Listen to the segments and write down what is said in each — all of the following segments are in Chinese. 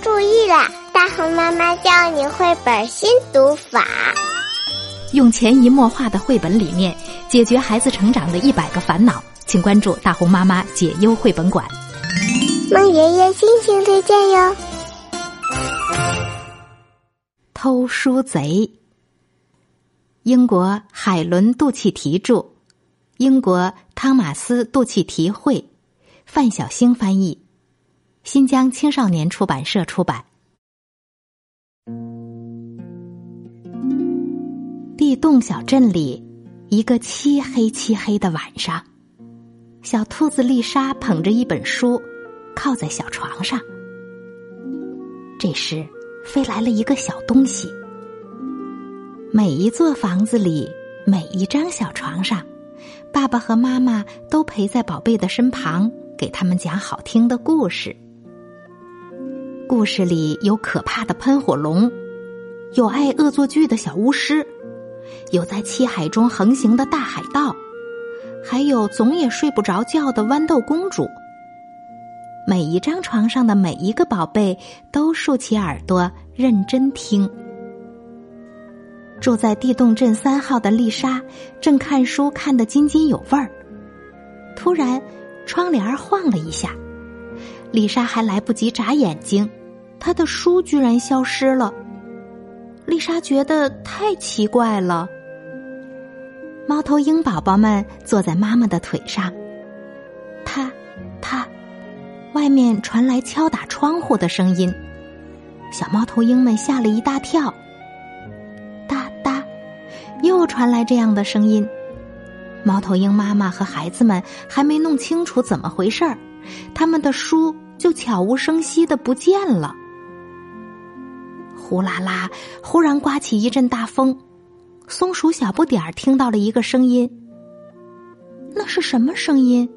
注意啦！大红妈妈教你绘本新读法，用潜移默化的绘本理念解决孩子成长的一百个烦恼。请关注大红妈妈解忧绘本馆。孟爷爷心情推荐哟。偷书贼。英国海伦·杜契提著，英国汤马斯·杜契提绘，范小星翻译，新疆青少年出版社出版。地洞小镇里，一个漆黑漆黑的晚上，小兔子丽莎捧着一本书，靠在小床上。这时，飞来了一个小东西。每一座房子里，每一张小床上，爸爸和妈妈都陪在宝贝的身旁，给他们讲好听的故事。故事里有可怕的喷火龙，有爱恶作剧的小巫师，有在漆海中横行的大海盗，还有总也睡不着觉的豌豆公主。每一张床上的每一个宝贝都竖起耳朵认真听。住在地洞镇三号的丽莎正看书看得津津有味儿，突然窗帘晃了一下，丽莎还来不及眨眼睛，他的书居然消失了。丽莎觉得太奇怪了。猫头鹰宝宝们坐在妈妈的腿上，它，它。外面传来敲打窗户的声音，小猫头鹰们吓了一大跳。哒哒，又传来这样的声音。猫头鹰妈妈和孩子们还没弄清楚怎么回事儿，他们的书就悄无声息的不见了。呼啦啦，忽然刮起一阵大风，松鼠小不点儿听到了一个声音。那是什么声音？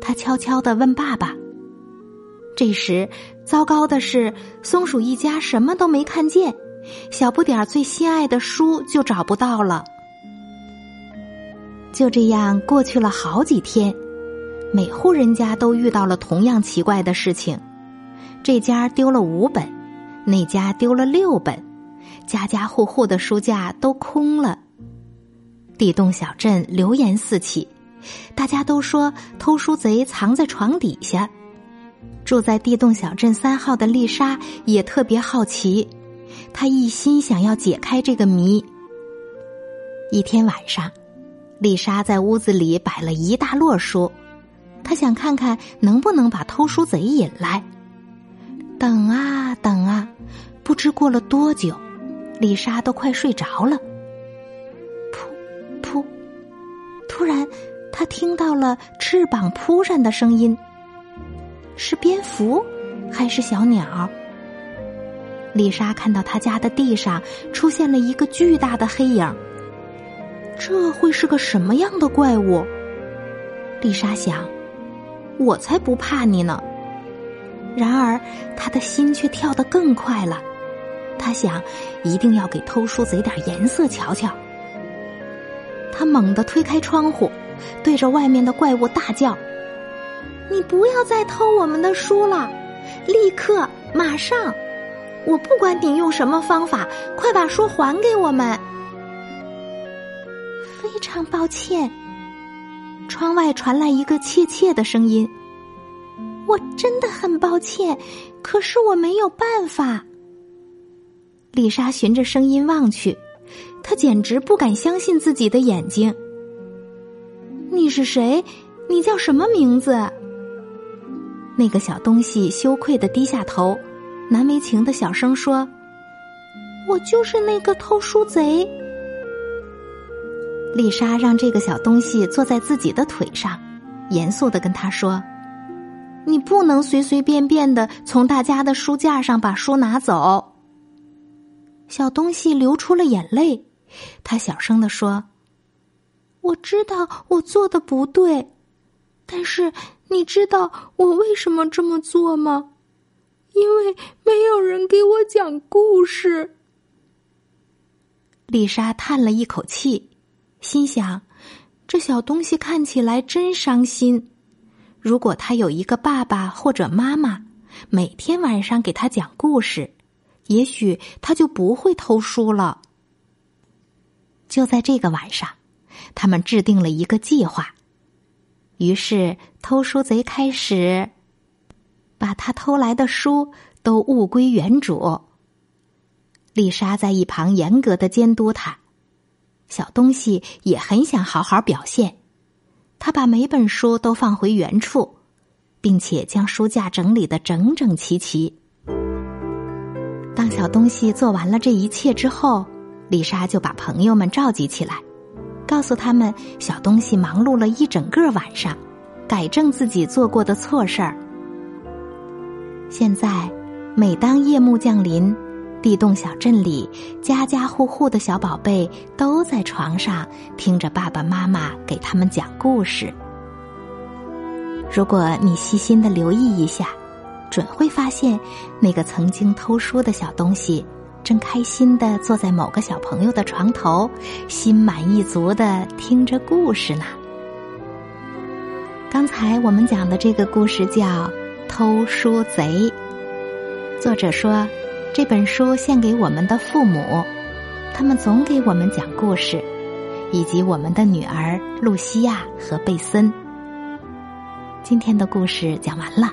他悄悄的问爸爸。这时，糟糕的是，松鼠一家什么都没看见，小不点儿最心爱的书就找不到了。就这样过去了好几天，每户人家都遇到了同样奇怪的事情：这家丢了五本，那家丢了六本，家家户户的书架都空了。地洞小镇流言四起，大家都说偷书贼藏在床底下。住在地洞小镇三号的丽莎也特别好奇，她一心想要解开这个谜。一天晚上，丽莎在屋子里摆了一大摞书，她想看看能不能把偷书贼引来。等啊等啊，不知过了多久，丽莎都快睡着了。噗噗，突然，她听到了翅膀扑扇的声音。是蝙蝠，还是小鸟？丽莎看到他家的地上出现了一个巨大的黑影，这会是个什么样的怪物？丽莎想，我才不怕你呢。然而，他的心却跳得更快了。他想，一定要给偷书贼点颜色瞧瞧。他猛地推开窗户，对着外面的怪物大叫。你不要再偷我们的书了！立刻，马上！我不管你用什么方法，快把书还给我们！非常抱歉。窗外传来一个怯怯的声音：“我真的很抱歉，可是我没有办法。”丽莎循着声音望去，她简直不敢相信自己的眼睛。“你是谁？你叫什么名字？”那个小东西羞愧的低下头，难为情的小声说：“我就是那个偷书贼。”丽莎让这个小东西坐在自己的腿上，严肃的跟他说：“你不能随随便便的从大家的书架上把书拿走。”小东西流出了眼泪，他小声的说：“我知道我做的不对。”但是你知道我为什么这么做吗？因为没有人给我讲故事。丽莎叹了一口气，心想：这小东西看起来真伤心。如果他有一个爸爸或者妈妈，每天晚上给他讲故事，也许他就不会偷书了。就在这个晚上，他们制定了一个计划。于是，偷书贼开始把他偷来的书都物归原主。丽莎在一旁严格的监督他，小东西也很想好好表现。他把每本书都放回原处，并且将书架整理的整整齐齐。当小东西做完了这一切之后，丽莎就把朋友们召集起来，告诉他们小东西忙碌了一整个晚上，改正自己做过的错事儿。现在，每当夜幕降临。地洞小镇里，家家户户的小宝贝都在床上听着爸爸妈妈给他们讲故事。如果你细心的留意一下，准会发现，那个曾经偷书的小东西，正开心的坐在某个小朋友的床头，心满意足的听着故事呢。刚才我们讲的这个故事叫《偷书贼》，作者说。这本书献给我们的父母，他们总给我们讲故事，以及我们的女儿露西亚和贝森。今天的故事讲完了，